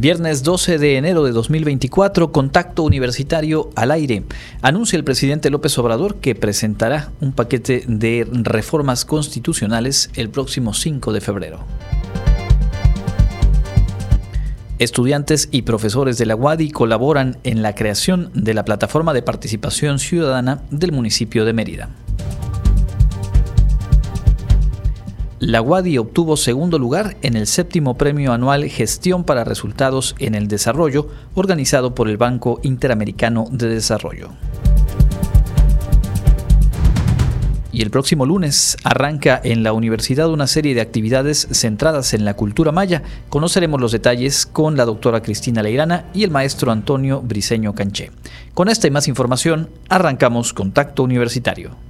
Viernes 12 de enero de 2024, contacto universitario al aire. Anuncia el presidente López Obrador que presentará un paquete de reformas constitucionales el próximo 5 de febrero. Estudiantes y profesores de la UADI colaboran en la creación de la plataforma de participación ciudadana del municipio de Mérida. La UADI obtuvo segundo lugar en el séptimo premio anual Gestión para Resultados en el Desarrollo, organizado por el Banco Interamericano de Desarrollo. Y el próximo lunes arranca en la universidad una serie de actividades centradas en la cultura maya. Conoceremos los detalles con la doctora Cristina Leirana y el maestro Antonio Briceño Canché. Con esta y más información, arrancamos Contacto Universitario.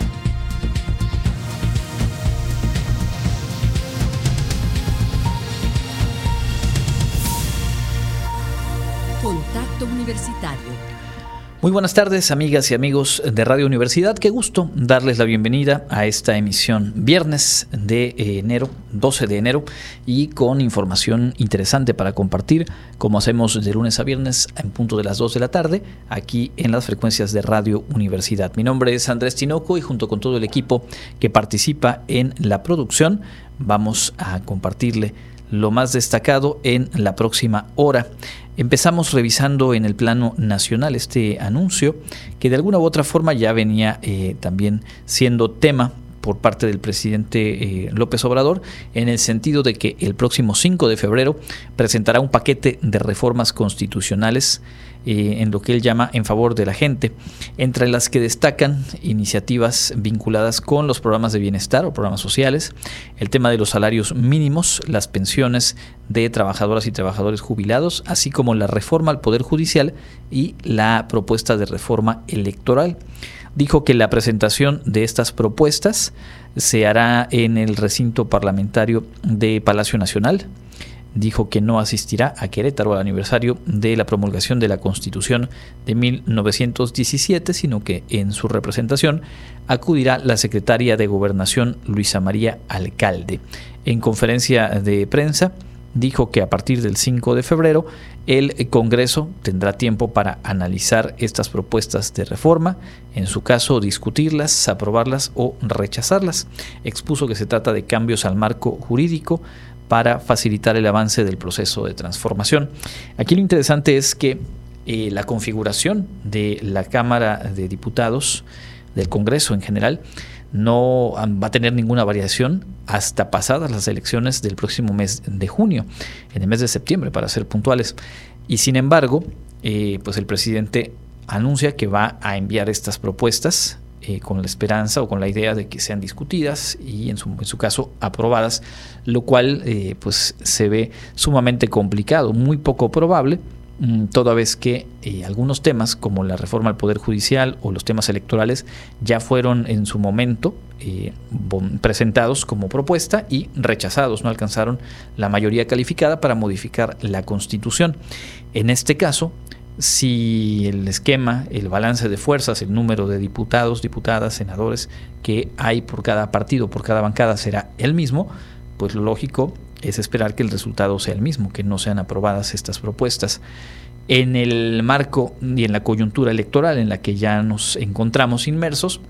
Muy buenas tardes, amigas y amigos de Radio Universidad. Qué gusto darles la bienvenida a esta emisión viernes de enero, 12 de enero, y con información interesante para compartir, como hacemos de lunes a viernes en punto de las 2 de la tarde, aquí en las frecuencias de Radio Universidad. Mi nombre es Andrés Tinoco y junto con todo el equipo que participa en la producción, vamos a compartirle lo más destacado en la próxima hora. Empezamos revisando en el plano nacional este anuncio que de alguna u otra forma ya venía eh, también siendo tema por parte del presidente eh, López Obrador en el sentido de que el próximo 5 de febrero presentará un paquete de reformas constitucionales eh, en lo que él llama en favor de la gente, entre las que destacan iniciativas vinculadas con los programas de bienestar o programas sociales, el tema de los salarios mínimos, las pensiones de trabajadoras y trabajadores jubilados, así como la reforma al Poder Judicial y la propuesta de reforma electoral. Dijo que la presentación de estas propuestas se hará en el recinto parlamentario de Palacio Nacional dijo que no asistirá a Querétaro al aniversario de la promulgación de la Constitución de 1917, sino que en su representación acudirá la secretaria de Gobernación Luisa María Alcalde. En conferencia de prensa dijo que a partir del 5 de febrero el Congreso tendrá tiempo para analizar estas propuestas de reforma, en su caso discutirlas, aprobarlas o rechazarlas. Expuso que se trata de cambios al marco jurídico para facilitar el avance del proceso de transformación. Aquí lo interesante es que eh, la configuración de la Cámara de Diputados, del Congreso en general, no va a tener ninguna variación hasta pasadas las elecciones del próximo mes de junio, en el mes de septiembre, para ser puntuales. Y sin embargo, eh, pues el presidente anuncia que va a enviar estas propuestas eh, con la esperanza o con la idea de que sean discutidas y en su, en su caso aprobadas, lo cual eh, pues se ve sumamente complicado, muy poco probable, toda vez que eh, algunos temas como la reforma al Poder Judicial o los temas electorales ya fueron en su momento presentados como propuesta y rechazados, no alcanzaron la mayoría calificada para modificar la Constitución. En este caso, si el esquema, el balance de fuerzas, el número de diputados, diputadas, senadores que hay por cada partido, por cada bancada será el mismo, pues lo lógico es esperar que el resultado sea el mismo, que no sean aprobadas estas propuestas. En el marco y en la coyuntura electoral en la que ya nos encontramos inmersos,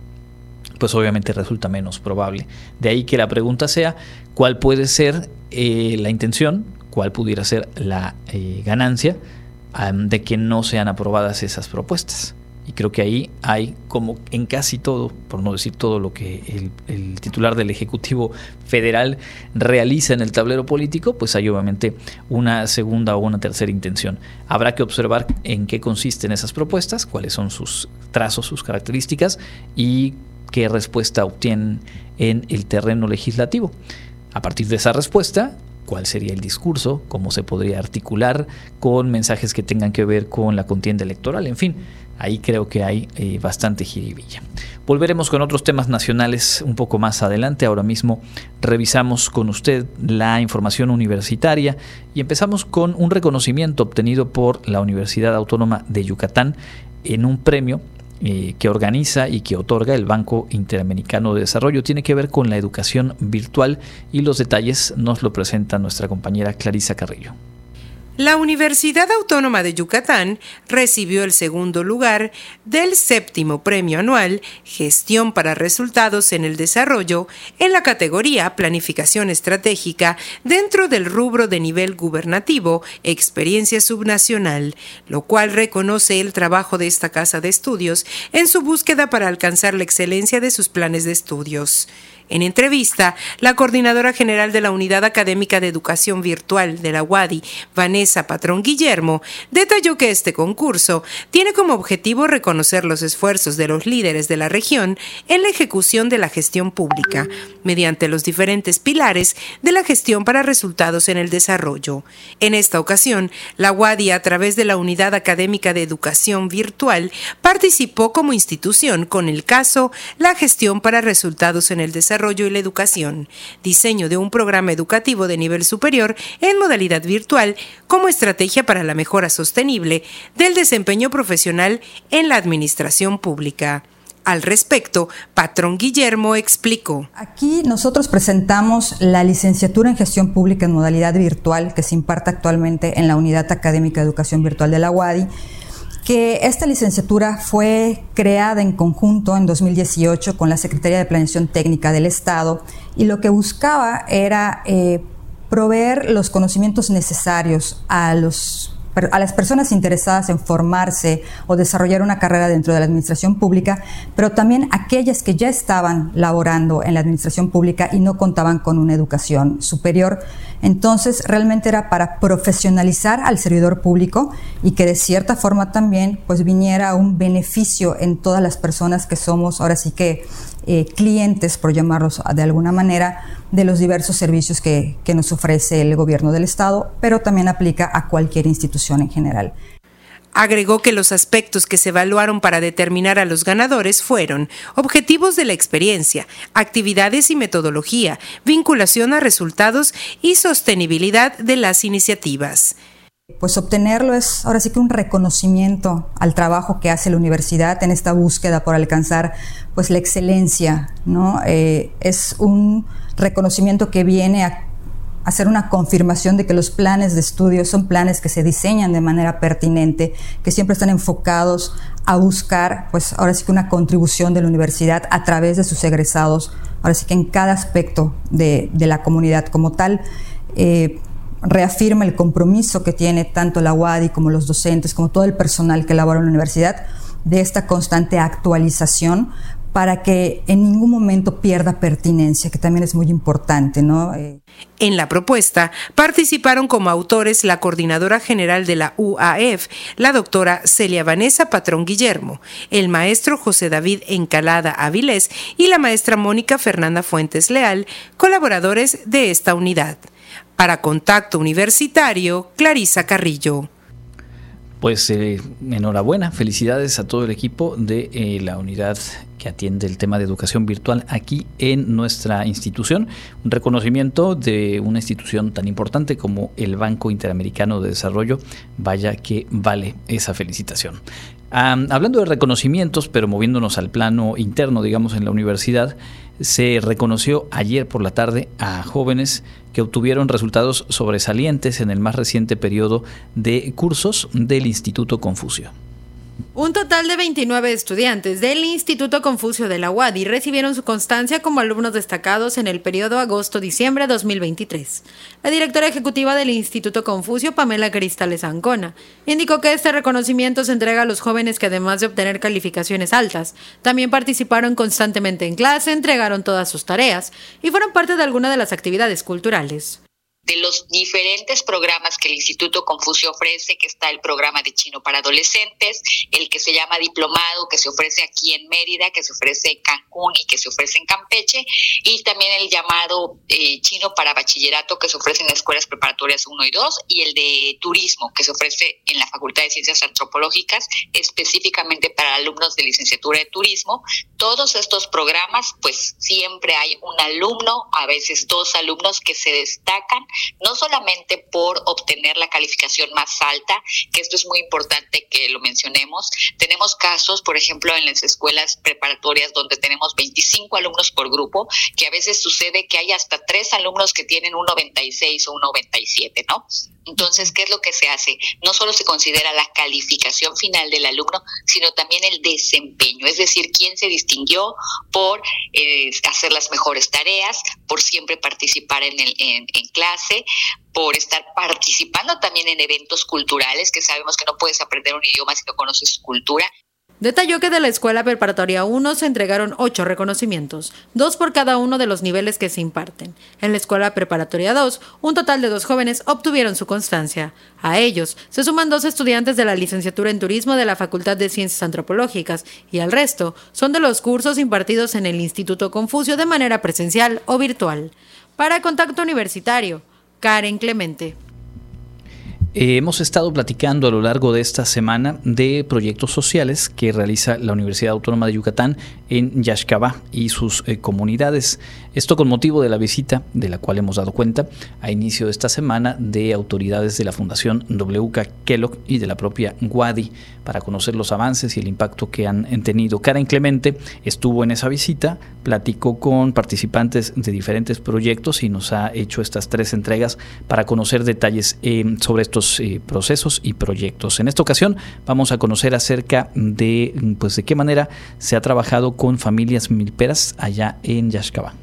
pues obviamente resulta menos probable. De ahí que la pregunta sea, ¿cuál puede ser eh, la intención? ¿Cuál pudiera ser la eh, ganancia? de que no sean aprobadas esas propuestas. Y creo que ahí hay, como en casi todo, por no decir todo lo que el, titular del Ejecutivo Federal realiza en el tablero político, pues hay obviamente una segunda o una tercera intención. Habrá que observar en qué consisten esas propuestas, cuáles son sus trazos, sus características y qué respuesta obtienen en el terreno legislativo. A partir de esa respuesta, cuál sería el discurso, cómo se podría articular con mensajes que tengan que ver con la contienda electoral, en fin, ahí creo que hay eh, bastante jiribilla. Volveremos con otros temas nacionales un poco más adelante. Ahora mismo revisamos con usted la información universitaria y empezamos con un reconocimiento obtenido por la Universidad Autónoma de Yucatán en un premio eh, que organiza y que otorga el Banco Interamericano de Desarrollo tiene que ver con la educación virtual y los detalles nos lo presenta nuestra compañera Clarisa Carrillo. La Universidad Autónoma de Yucatán recibió el segundo lugar del séptimo premio anual Gestión para Resultados en el Desarrollo en la categoría Planificación Estratégica dentro del rubro de nivel gubernativo Experiencia Subnacional, lo cual reconoce el trabajo de esta casa de estudios en su búsqueda para alcanzar la excelencia de sus planes de estudios. En entrevista, la coordinadora general de la Unidad Académica de Educación Virtual de la UADI, Vanessa Patrón Guillermo, detalló que este concurso tiene como objetivo reconocer los esfuerzos de los líderes de la región en la ejecución de la gestión pública, mediante los diferentes pilares de la gestión para resultados en el desarrollo. En esta ocasión, la UADI, a través de la Unidad Académica de Educación Virtual, participó como institución con el caso La gestión para resultados en el desarrollo y la educación, diseño de un programa educativo de nivel superior en modalidad virtual como estrategia para la mejora sostenible del desempeño profesional en la administración pública. Al respecto, Patrón Guillermo explicó. Aquí nosotros presentamos la licenciatura en gestión pública en modalidad virtual que se imparte actualmente en la Unidad Académica de Educación Virtual de la UADI esta licenciatura fue creada en conjunto en 2018 con la Secretaría de Planeación Técnica del Estado y lo que buscaba era eh, proveer los conocimientos necesarios a los a las personas interesadas en formarse o desarrollar una carrera dentro de la administración pública, pero también aquellas que ya estaban laborando en la administración pública y no contaban con una educación superior. Entonces, realmente era para profesionalizar al servidor público y que de cierta forma también pues viniera un beneficio en todas las personas que somos ahora sí que eh, clientes, por llamarlos de alguna manera, de los diversos servicios que, que nos ofrece el gobierno del Estado, pero también aplica a cualquier institución en general. Agregó que los aspectos que se evaluaron para determinar a los ganadores fueron objetivos de la experiencia, actividades y metodología, vinculación a resultados y sostenibilidad de las iniciativas pues obtenerlo es ahora sí que un reconocimiento al trabajo que hace la universidad en esta búsqueda por alcanzar pues la excelencia, ¿no? Eh, es un reconocimiento que viene a hacer una confirmación de que los planes de estudio son planes que se diseñan de manera pertinente, que siempre están enfocados a buscar, pues ahora sí que una contribución de la universidad a través de sus egresados, ahora sí que en cada aspecto de, la comunidad como tal. Eh, reafirma el compromiso que tiene tanto la UADI como los docentes, como todo el personal que labora en la universidad, de esta constante actualización para que en ningún momento pierda pertinencia, que también es muy importante, ¿no? Eh, en la propuesta participaron como autores la coordinadora general de la UAF, la doctora Celia Vanessa Patrón Guillermo, el maestro José David Encalada Avilés y la maestra Mónica Fernanda Fuentes Leal, colaboradores de esta unidad. Para Contacto Universitario, Clarisa Carrillo. Pues eh, enhorabuena, felicidades a todo el equipo de eh, la unidad que atiende el tema de educación virtual aquí en nuestra institución. Un reconocimiento de una institución tan importante como el Banco Interamericano de Desarrollo. Vaya que vale esa felicitación. Hablando de reconocimientos, pero moviéndonos al plano interno, digamos, en la universidad, se reconoció ayer por la tarde a jóvenes que obtuvieron resultados sobresalientes en el más reciente periodo de cursos del Instituto Confucio. Un total de 29 estudiantes del Instituto Confucio de la UADI recibieron su constancia como alumnos destacados en el periodo agosto-diciembre 2023. La directora ejecutiva del Instituto Confucio, Pamela Cristales Ancona, indicó que este reconocimiento se entrega a los jóvenes que además de obtener calificaciones altas, también participaron constantemente en clase, entregaron todas sus tareas y fueron parte de alguna de las actividades culturales. De los diferentes programas que el Instituto Confucio ofrece, que está el programa de chino para adolescentes, el que se llama diplomado, que se ofrece aquí en Mérida, que se ofrece en Cancún y que se ofrece en Campeche, y también el llamado eh, chino para bachillerato, que se ofrece en las escuelas preparatorias 1 y 2, y el de turismo, que se ofrece en la Facultad de Ciencias Antropológicas, específicamente para alumnos de licenciatura de turismo. Todos estos programas, pues siempre hay un alumno, a veces dos alumnos que se destacan, no solamente por obtener la calificación más alta, que esto es muy importante que lo mencionemos. Tenemos casos, por ejemplo, en las escuelas preparatorias donde tenemos 25 alumnos por grupo, que a veces sucede que hay hasta tres alumnos que tienen un 96 o un 97, ¿no? Entonces, ¿qué es lo que se hace? No solo se considera la calificación final del alumno, sino también el desempeño, es decir, quién se distinguió por eh, hacer las mejores tareas, por siempre participar en, en, en clase, por estar participando también en eventos culturales, que sabemos que no puedes aprender un idioma si no conoces cultura. Detalló que de la Escuela Preparatoria 1 se entregaron ocho reconocimientos, dos por cada uno de los niveles que se imparten. En la Escuela Preparatoria 2, un total de dos jóvenes obtuvieron su constancia. A ellos se suman dos estudiantes de la licenciatura en Turismo de la Facultad de Ciencias Antropológicas y el resto son de los cursos impartidos en el Instituto Confucio de manera presencial o virtual. Para Contacto Universitario, Karen Clemente. Eh, hemos estado platicando a lo largo de esta semana de proyectos sociales que realiza la Universidad Autónoma de Yucatán en Yaxcabá y sus eh, comunidades. Esto con motivo de la visita, de la cual hemos dado cuenta, a inicio de esta semana de autoridades de la Fundación WK Kellogg y de la propia Wadi para conocer los avances y el impacto que han tenido. Karen Clemente estuvo en esa visita, platicó con participantes de diferentes proyectos y nos ha hecho estas tres entregas para conocer detalles eh, sobre estos eh, procesos y proyectos. En esta ocasión vamos a conocer acerca de, pues, de qué manera se ha trabajado con familias milperas allá en Yaxcabá.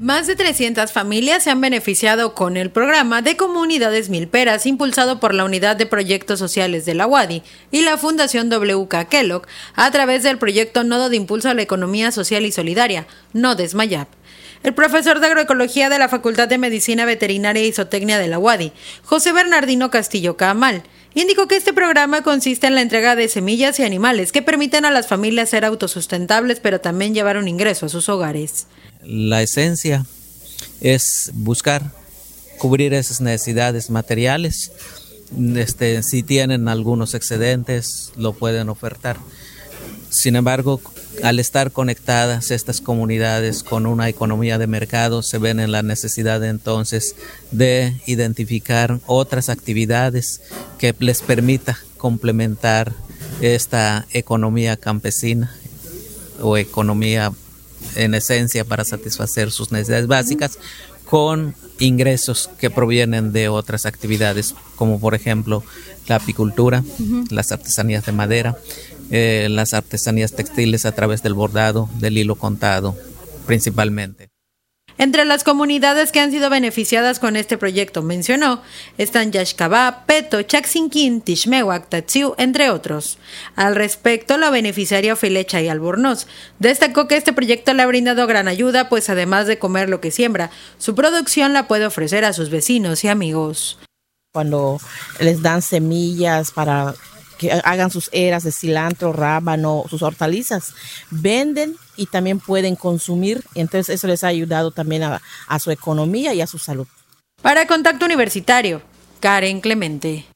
Más de 300 familias se han beneficiado con el programa de comunidades milperas impulsado por la Unidad de Proyectos Sociales de la UADI y la Fundación WK Kellogg a través del proyecto Nodo de Impulso a la Economía Social y Solidaria, NODESMAYAP. El profesor de agroecología de la Facultad de Medicina Veterinaria y Zootecnia de la UADI, José Bernardino Castillo Camal, indicó que este programa consiste en la entrega de semillas y animales que permiten a las familias ser autosustentables, pero también llevar un ingreso a sus hogares. La esencia es buscar cubrir esas necesidades materiales. Este, si tienen algunos excedentes, lo pueden ofertar. Sin embargo, al estar conectadas estas comunidades con una economía de mercado, se ven en la necesidad entonces de identificar otras actividades que les permita complementar esta economía campesina o economía en esencia para satisfacer sus necesidades básicas con ingresos que provienen de otras actividades, como por ejemplo la apicultura, las artesanías de madera, eh, las artesanías textiles a través del bordado, del hilo contado, principalmente. Entre las comunidades que han sido beneficiadas con este proyecto, mencionó, están Yaxcabá, Peto, Chaxinquín, Tishmehuac, Tatsiu, entre otros. Al respecto, la beneficiaria Filecha y Albornoz destacó que este proyecto le ha brindado gran ayuda, pues además de comer lo que siembra, su producción la puede ofrecer a sus vecinos y amigos. Cuando les dan semillas para que hagan sus eras de cilantro, rábano, sus hortalizas. Venden y también pueden consumir. Entonces eso les ha ayudado también a, a su economía y a su salud. Para Contacto Universitario, Karen Clemente.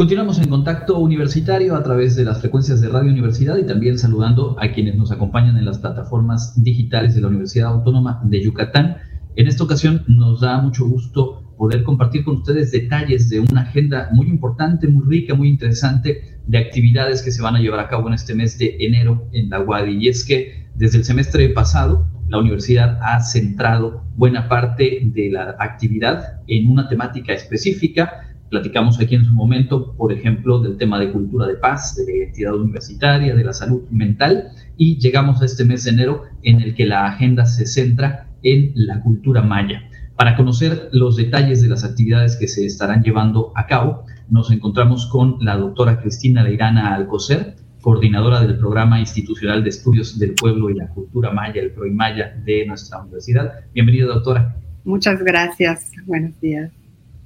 Continuamos en contacto universitario a través de las frecuencias de Radio Universidad y también saludando a quienes nos acompañan en las plataformas digitales de la Universidad Autónoma de Yucatán. En esta ocasión nos da mucho gusto poder compartir con ustedes detalles de una agenda muy importante, muy rica, muy interesante de actividades que se van a llevar a cabo en este mes de enero en la UADI. Y es que desde el semestre pasado la universidad ha centrado buena parte de la actividad en una temática específica Platicamos aquí en su momento, por ejemplo, del tema de cultura de paz, de la identidad universitaria, de la salud mental, y llegamos a este mes de enero en el que la agenda se centra en la cultura maya. Para conocer los detalles de las actividades que se estarán llevando a cabo, nos encontramos con la doctora Cristina Leirana Alcocer, coordinadora del Programa Institucional de Estudios del Pueblo y la Cultura Maya, el PROIMAYA de nuestra universidad. Bienvenida, doctora. Muchas gracias. Buenos días.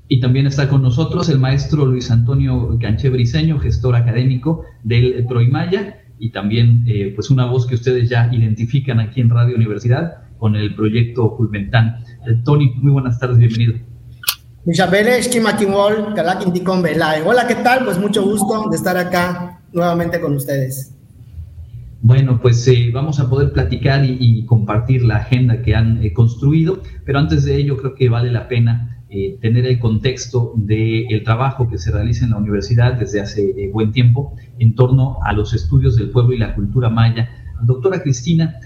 Y también está con nosotros el maestro Luis Antonio Canché Briseño, gestor académico del PROIMAYA, y también eh, pues una voz que ustedes ya identifican aquí en Radio Universidad con el proyecto Culmentán. Eh, Tony, muy buenas tardes, bienvenido. Hola, ¿qué tal? Pues mucho gusto de estar acá nuevamente con ustedes. Bueno, pues eh, vamos a poder platicar y, compartir la agenda que han eh, construido, pero antes de ello creo que vale la pena eh, tener el contexto del trabajo que se realiza en la universidad desde hace buen tiempo en torno a los estudios del pueblo y la cultura maya. Doctora Cristina,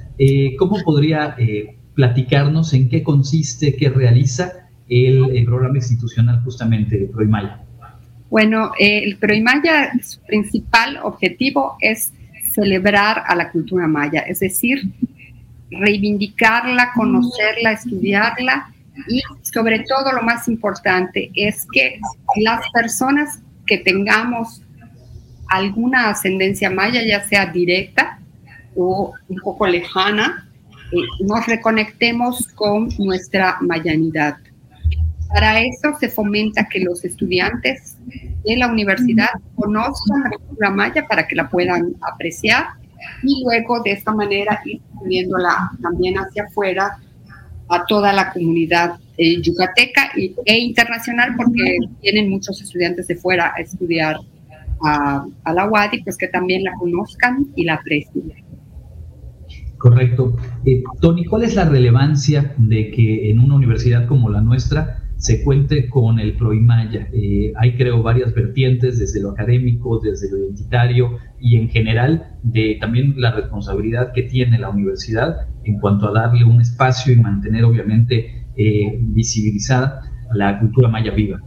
¿cómo podría platicarnos en qué consiste, qué realiza el, programa institucional justamente de ProImaya? Bueno, el ProImaya, su principal objetivo es celebrar a la cultura maya, es decir, reivindicarla, conocerla, estudiarla y sobre todo lo más importante es que las personas que tengamos alguna ascendencia maya, ya sea directa o un poco lejana, eh, nos reconectemos con nuestra mayanidad. Para eso se fomenta que los estudiantes de la universidad conozcan la cultura maya para que la puedan apreciar y luego de esta manera ir subiéndola también hacia afuera a toda la comunidad eh, yucateca e internacional porque tienen muchos estudiantes de fuera a estudiar a, la UADI, pues que también la conozcan y la aprecien. Correcto. Eh, Tony, ¿cuál es la relevancia de que en una universidad como la nuestra se cuente con el ProImaya. Eh, hay, creo, varias vertientes, desde lo académico, desde lo identitario y en general de también la responsabilidad que tiene la universidad en cuanto a darle un espacio y mantener, obviamente, eh, visibilizada la cultura maya viva.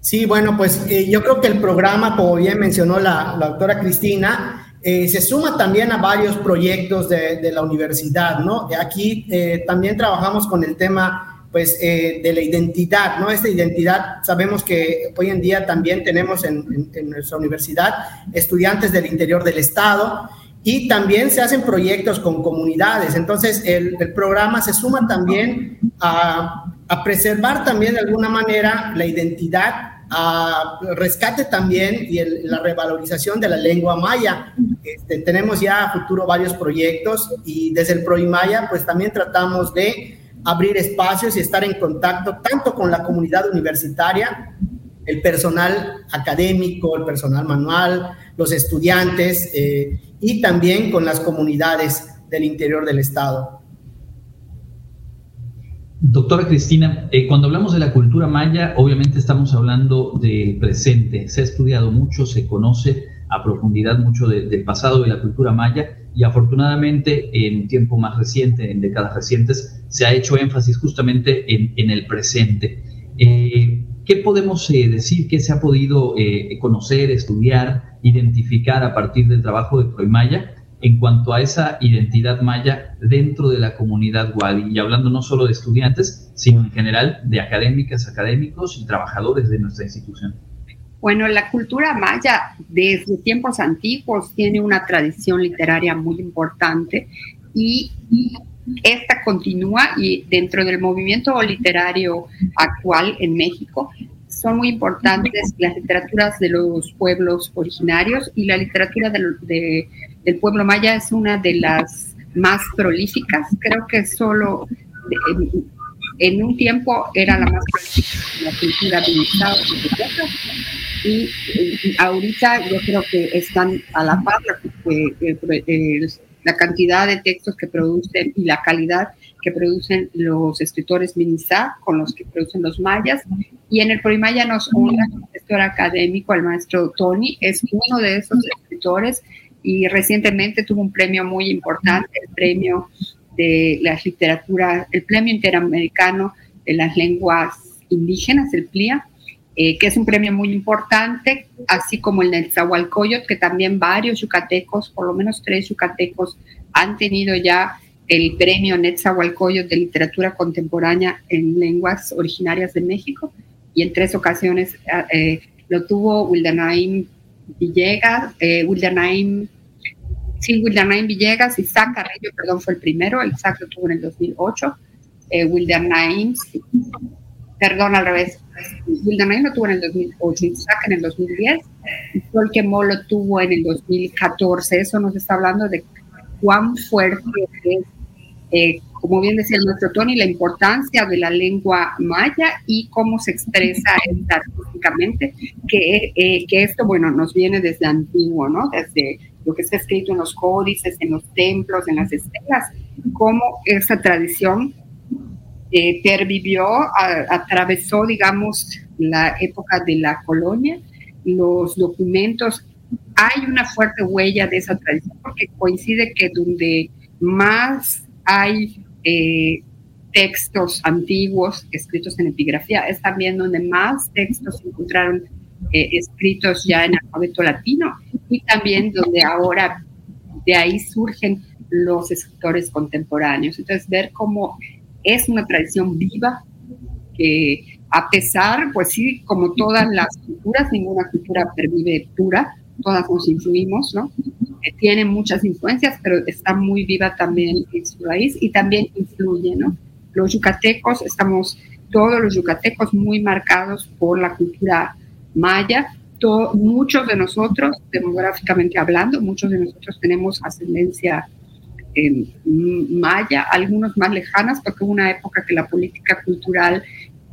Sí, bueno, pues eh, yo creo que el programa, como bien mencionó la, doctora Cristina, se suma también a varios proyectos de, la universidad, ¿no? Aquí también trabajamos con el tema pues, eh, de la identidad, ¿no? Esta identidad, sabemos que hoy en día también tenemos en, nuestra universidad estudiantes del interior del estado y también se hacen proyectos con comunidades. Entonces, el, programa se suma también a, preservar también de alguna manera la identidad, a rescate también y la revalorización de la lengua maya. Este, tenemos ya a futuro varios proyectos y desde el ProImaya, pues también tratamos de abrir espacios y estar en contacto tanto con la comunidad universitaria, el personal académico, el personal manual, los estudiantes eh, y también con las comunidades del interior del Estado. Doctora Cristina, eh, cuando hablamos de la cultura maya, obviamente estamos hablando del presente. Se ha estudiado mucho, se conoce a profundidad mucho del pasado de la cultura maya y afortunadamente en tiempo más reciente, en décadas recientes, se ha hecho énfasis justamente en, el presente. Eh, ¿Qué podemos eh, decir que se ha podido eh, conocer, estudiar, identificar a partir del trabajo de Proimaya en cuanto a esa identidad maya dentro de la comunidad Wadi? Y hablando no solo de estudiantes, sino en general de académicas, académicos y trabajadores de nuestra institución. Bueno, la cultura maya desde tiempos antiguos tiene una tradición literaria muy importante y, esta continúa y dentro del movimiento literario actual en México son muy importantes las literaturas de los pueblos originarios y la literatura del, del pueblo maya es una de las más prolíficas. Creo que solo en, un tiempo era la más prolífica la cultura de y, ahorita yo creo que están a la par la cantidad de textos que producen y la calidad que producen los escritores Minizá con los que producen los mayas. Y en el Polimaya nos honra un escritor académico, el maestro Tony, es uno de esos escritores y recientemente tuvo un premio muy importante, el premio de la literatura, el premio interamericano de las lenguas indígenas, el PLIA, eh, que es un premio muy importante, así como el del Zahualcoyot, que también varios yucatecos, por lo menos tres yucatecos, han tenido ya el premio Netzahualcoyot de literatura contemporánea en lenguas originarias de México y en tres ocasiones eh, lo tuvo Wildernaim Villegas, eh, Wildernaim, sí, Wildernaim Villegas, Isaac Carrillo, perdón, fue el primero, Isaac lo tuvo en el 2008, eh, Wildernaim, perdón, al revés, Wildernaim lo tuvo en el 2008, Isaac en el 2010, y Folkemo lo tuvo en el 2014, eso nos está hablando de cuán fuerte es eh, como bien decía nuestro Tony, la importancia de la lengua maya y cómo se expresa artísticamente, que, eh, que esto, bueno, nos viene desde antiguo, ¿no? Desde lo que está escrito en los códices, en los templos, en las estelas, cómo esa tradición eh, pervivió, atravesó, digamos, la época de la colonia, los documentos, hay una fuerte huella de esa tradición porque coincide que donde más hay eh, textos antiguos escritos en epigrafía, es también donde más textos se encontraron eh, escritos ya en alfabeto latino y también donde ahora de ahí surgen los escritores contemporáneos. Entonces, ver cómo es una tradición viva que a pesar, pues sí, como todas las culturas, ninguna cultura pervive pura, todas nos influimos, ¿no? tiene muchas influencias, pero está muy viva también en su raíz y también influye, ¿no? Los yucatecos, estamos todos los yucatecos muy marcados por la cultura maya. muchos de nosotros, demográficamente hablando, muchos de nosotros tenemos ascendencia eh, maya, algunos más lejanas, porque hubo una época que la política cultural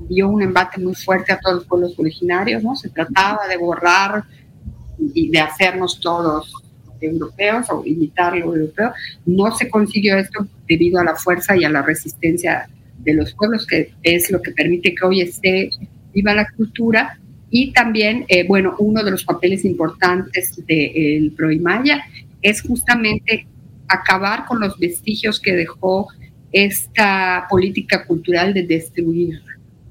dio un embate muy fuerte a todos los pueblos originarios, ¿no? Se trataba de borrar y de hacernos todos europeos o imitar lo europeo. No se consiguió esto debido a la fuerza y a la resistencia de los pueblos, que es lo que permite que hoy esté viva la cultura. Y también, eh, bueno, uno de los papeles importantes del Proimaya es justamente acabar con los vestigios que dejó esta política cultural de destruir,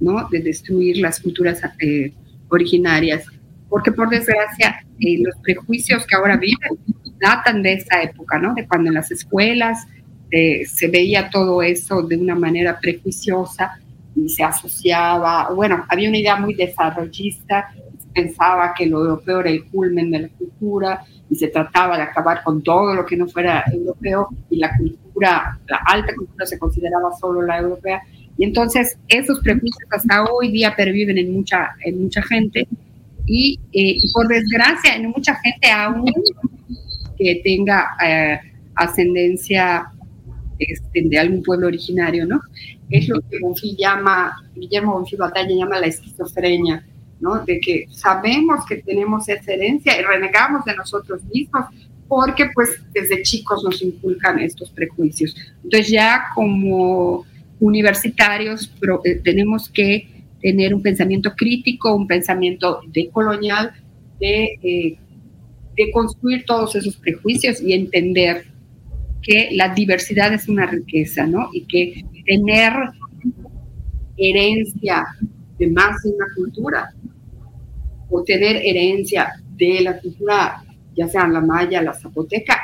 ¿no? De destruir las culturas eh, originarias. Porque por desgracia, eh, los prejuicios que ahora viven datan de esa época, ¿no? De cuando en las escuelas eh, se veía todo eso de una manera prejuiciosa y se asociaba, bueno, había una idea muy desarrollista, pensaba que lo europeo era el culmen de la cultura y se trataba de acabar con todo lo que no fuera europeo y la cultura, la alta cultura se consideraba solo la europea. Y entonces esos prejuicios hasta hoy día perviven en mucha, en mucha gente y, eh, y por desgracia en mucha gente aún que tenga eh, ascendencia este, de algún pueblo originario, ¿no? Es lo que Bonfil llama, Guillermo Bonfil Batalla llama la esquizofrenia, ¿no? De que sabemos que tenemos esa herencia y renegamos de nosotros mismos porque pues desde chicos nos inculcan estos prejuicios. Entonces ya como universitarios eh, tenemos que tener un pensamiento crítico, un pensamiento decolonial, de eh, de construir todos esos prejuicios y entender que la diversidad es una riqueza, ¿no? Y que tener herencia de más de una cultura o tener herencia de la cultura, ya sea la maya, la zapoteca,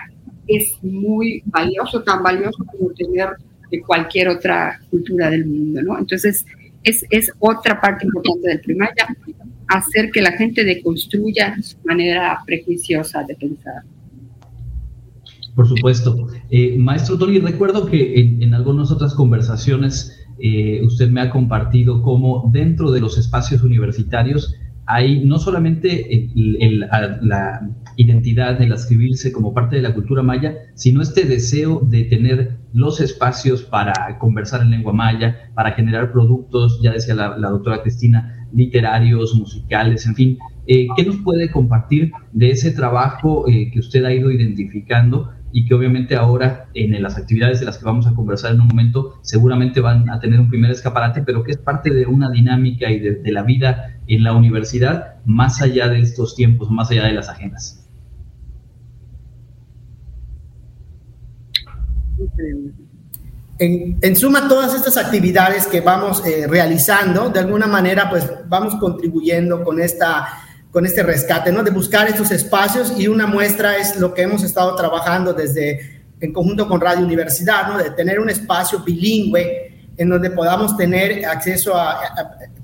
es muy valioso, tan valioso como tener de cualquier otra cultura del mundo, ¿no? Entonces, es, es otra parte importante del primaya hacer que la gente deconstruya su manera prejuiciosa de pensar. Por supuesto. Eh, maestro Tony, recuerdo que en, algunas otras conversaciones eh, usted me ha compartido cómo dentro de los espacios universitarios hay no solamente la identidad, el escribirse como parte de la cultura maya, sino este deseo de tener los espacios para conversar en lengua maya, para generar productos, ya decía la, doctora Cristina, literarios, musicales, en fin. Eh, ¿Qué nos puede compartir de ese trabajo eh, que usted ha ido identificando y que obviamente ahora en las actividades de las que vamos a conversar en un momento seguramente van a tener un primer escaparate, pero que es parte de una dinámica y de, la vida en la universidad más allá de estos tiempos, más allá de las agendas? En, suma, todas estas actividades que vamos eh, realizando, de alguna manera, pues vamos contribuyendo con, esta, con este rescate, ¿no? De buscar estos espacios y una muestra es lo que hemos estado trabajando desde en conjunto con Radio Universidad, ¿no? de tener un espacio bilingüe en donde podamos tener acceso a,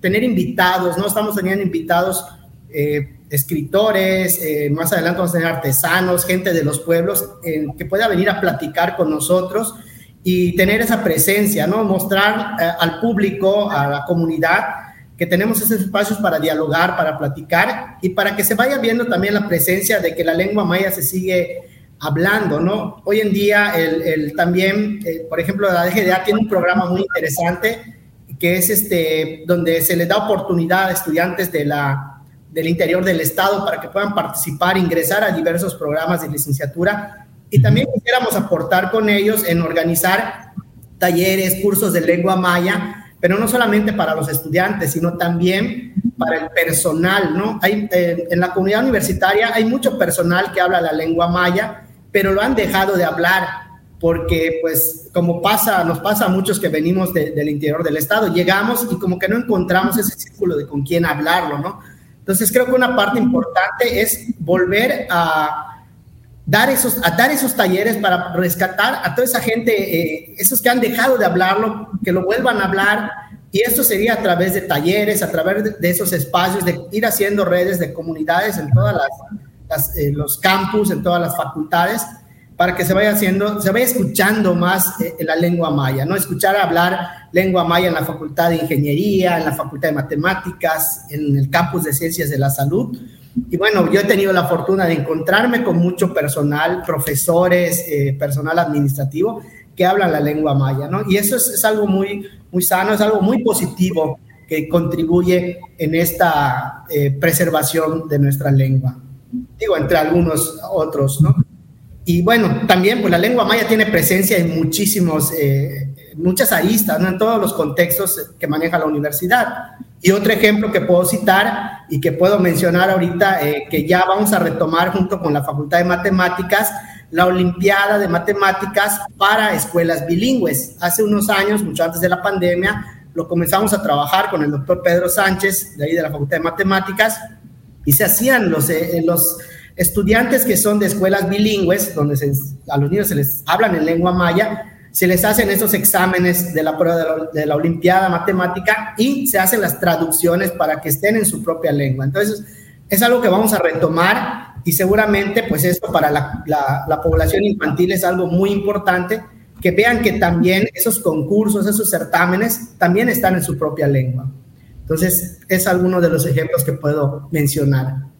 tener invitados, ¿no? Estamos teniendo invitados, eh, escritores, eh, más adelante vamos a tener artesanos, gente de los pueblos que pueda venir a platicar con nosotros y tener esa presencia, ¿no? Mostrar eh, al público, a la comunidad, que tenemos esos espacios para dialogar, para platicar y para que se vaya viendo también la presencia de que la lengua maya se sigue hablando, ¿no? Hoy en día, el, también, eh, por ejemplo, la DGDA tiene un programa muy interesante que es este, donde se les da oportunidad a estudiantes de la, del interior del Estado para que puedan participar, ingresar a diversos programas de licenciatura y también quisiéramos aportar con ellos en organizar talleres, cursos de lengua maya, pero no solamente para los estudiantes, sino también para el personal, ¿no? Hay, eh, en la comunidad universitaria hay mucho personal que habla la lengua maya, pero lo han dejado de hablar porque pues como pasa, nos pasa a muchos que venimos del interior del estado, llegamos y como que no encontramos ese círculo de con quién hablarlo, ¿no? Entonces creo que una parte importante es volver a dar esos, a dar esos talleres para rescatar a toda esa gente, eh, esos que han dejado de hablarlo, que lo vuelvan a hablar, y esto sería a través de talleres, a través de, esos espacios, de ir haciendo redes de comunidades en todas las eh, los campus, en todas las facultades, para que se vaya haciendo, se vaya escuchando más eh, la lengua maya, ¿no? Escuchar hablar lengua maya en la Facultad de Ingeniería, en la Facultad de Matemáticas, en el campus de Ciencias de la Salud. Y bueno, yo he tenido la fortuna de encontrarme con mucho personal, profesores, eh, personal administrativo que hablan la lengua maya, ¿no? Y eso es, algo muy, muy sano, es algo muy positivo que contribuye en esta preservación de nuestra lengua digo, entre algunos otros, ¿no? Y bueno, también pues la lengua maya tiene presencia en muchísimos, eh, muchas aristas, ¿no? En todos los contextos que maneja la universidad. Y otro ejemplo que puedo citar y que puedo mencionar ahorita, eh, que ya vamos a retomar junto con la Facultad de Matemáticas, la Olimpiada de Matemáticas para escuelas bilingües. Hace unos años, mucho antes de la pandemia, lo comenzamos a trabajar con el doctor Pedro Sánchez, de ahí de la Facultad de Matemáticas, y se hacían los, eh, los estudiantes que son de escuelas bilingües, donde a los niños se les hablan en lengua maya, se les hacen esos exámenes de la prueba de la, Olimpiada Matemática y se hacen las traducciones para que estén en su propia lengua. Entonces, es algo que vamos a retomar y seguramente, pues esto para la, la, la población infantil es algo muy importante, que vean que también esos concursos, esos certámenes, también están en su propia lengua. Entonces, es alguno de los ejemplos que puedo mencionar.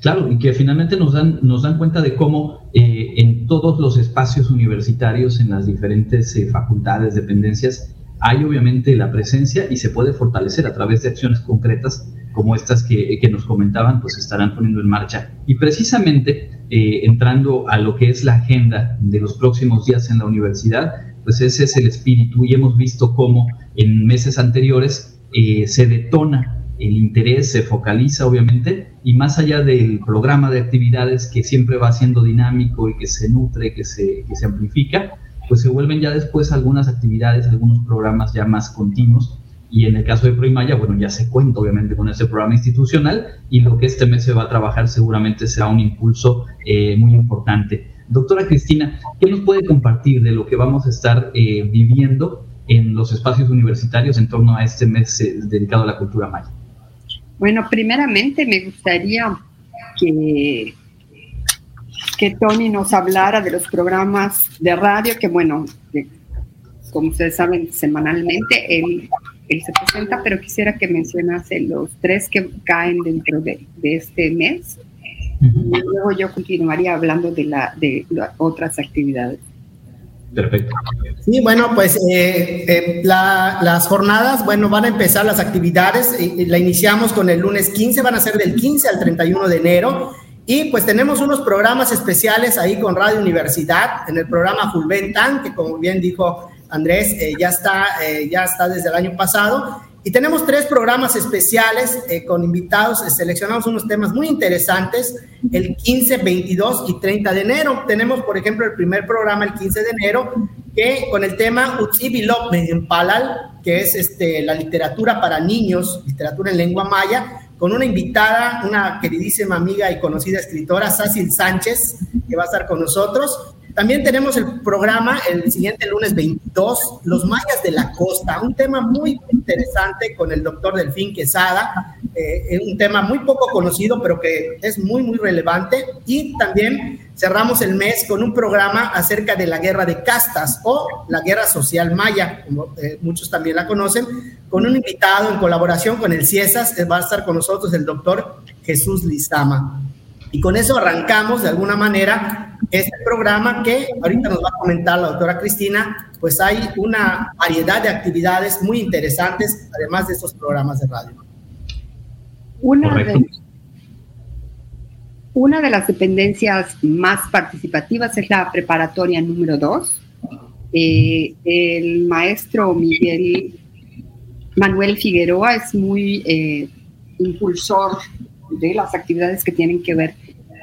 Claro, y que finalmente nos dan, nos dan cuenta de cómo eh, en todos los espacios universitarios, en las diferentes eh, facultades, dependencias, hay obviamente la presencia y se puede fortalecer a través de acciones concretas como estas que, que nos comentaban, pues estarán poniendo en marcha. Y precisamente eh, entrando a lo que es la agenda de los próximos días en la universidad, pues ese es el espíritu y hemos visto cómo en meses anteriores eh, se detona el interés, se focaliza obviamente, y más allá del programa de actividades que siempre va siendo dinámico y que se nutre, que se, que se amplifica, pues se vuelven ya después algunas actividades, algunos programas ya más continuos. Y en el caso de Proimaya, bueno, ya se cuenta obviamente con ese programa institucional y lo que este mes se va a trabajar seguramente será un impulso eh, muy importante. Doctora Cristina, ¿qué nos puede compartir de lo que vamos a estar eh, viviendo en los espacios universitarios en torno a este mes eh, dedicado a la cultura maya? Bueno, primeramente me gustaría que, que Tony nos hablara de los programas de radio, que bueno, como ustedes saben, semanalmente él, él, se presenta, pero quisiera que mencionase los tres que caen dentro de, de este mes. y luego yo continuaría hablando de, la, de otras actividades. Perfecto. Sí, bueno, pues eh, eh, las jornadas, bueno, van a empezar las actividades, y, la iniciamos con el lunes 15, van a ser del 15 al 31 de enero, y pues tenemos unos programas especiales ahí con Radio Universidad, en el programa Fulventan, que como bien dijo Andrés, eh, ya, está, ya está desde el año pasado, y tenemos tres programas especiales eh, con invitados. Eh, seleccionamos unos temas muy interesantes el 15, 22 y 30 de enero. Tenemos, por ejemplo, el primer programa el 15 de enero que con el tema Utzibilop en Palal, que es este, la literatura para niños, literatura en lengua maya, con una invitada, una queridísima amiga y conocida escritora, Sácil Sánchez, que va a estar con nosotros. También tenemos el programa el siguiente lunes 22, Los mayas de la costa, un tema muy interesante con el doctor Delfín Quesada, eh, un tema muy poco conocido, pero que es muy, muy relevante. Y también cerramos el mes con un programa acerca de la guerra de castas o la guerra social maya, como eh, muchos también la conocen, con un invitado en colaboración con el CIESAS, va a estar con nosotros el doctor Jesús Lizama. Y con eso arrancamos de alguna manera este programa que ahorita nos va a comentar la doctora Cristina, pues hay una variedad de actividades muy interesantes, además de estos programas de radio. Una de, una de las dependencias más participativas es la preparatoria número 2. Eh, el maestro Miguel Manuel Figueroa es muy eh, impulsor de las actividades que tienen que ver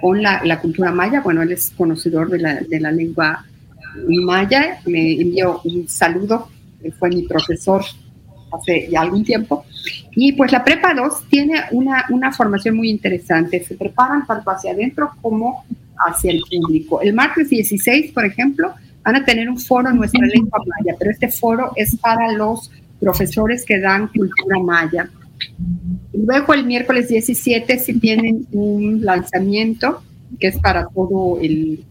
con la, cultura maya. Bueno, él es conocedor de la, de la lengua maya. Me envió un saludo, fue mi profesor hace ya algún tiempo. Y pues la Prepa 2 tiene una, una formación muy interesante. Se preparan tanto hacia adentro como hacia el público. El martes 16, por ejemplo, van a tener un foro en nuestra lengua maya, pero este foro es para los profesores que dan cultura maya. Luego el miércoles 17 si tienen un lanzamiento que es para todo el,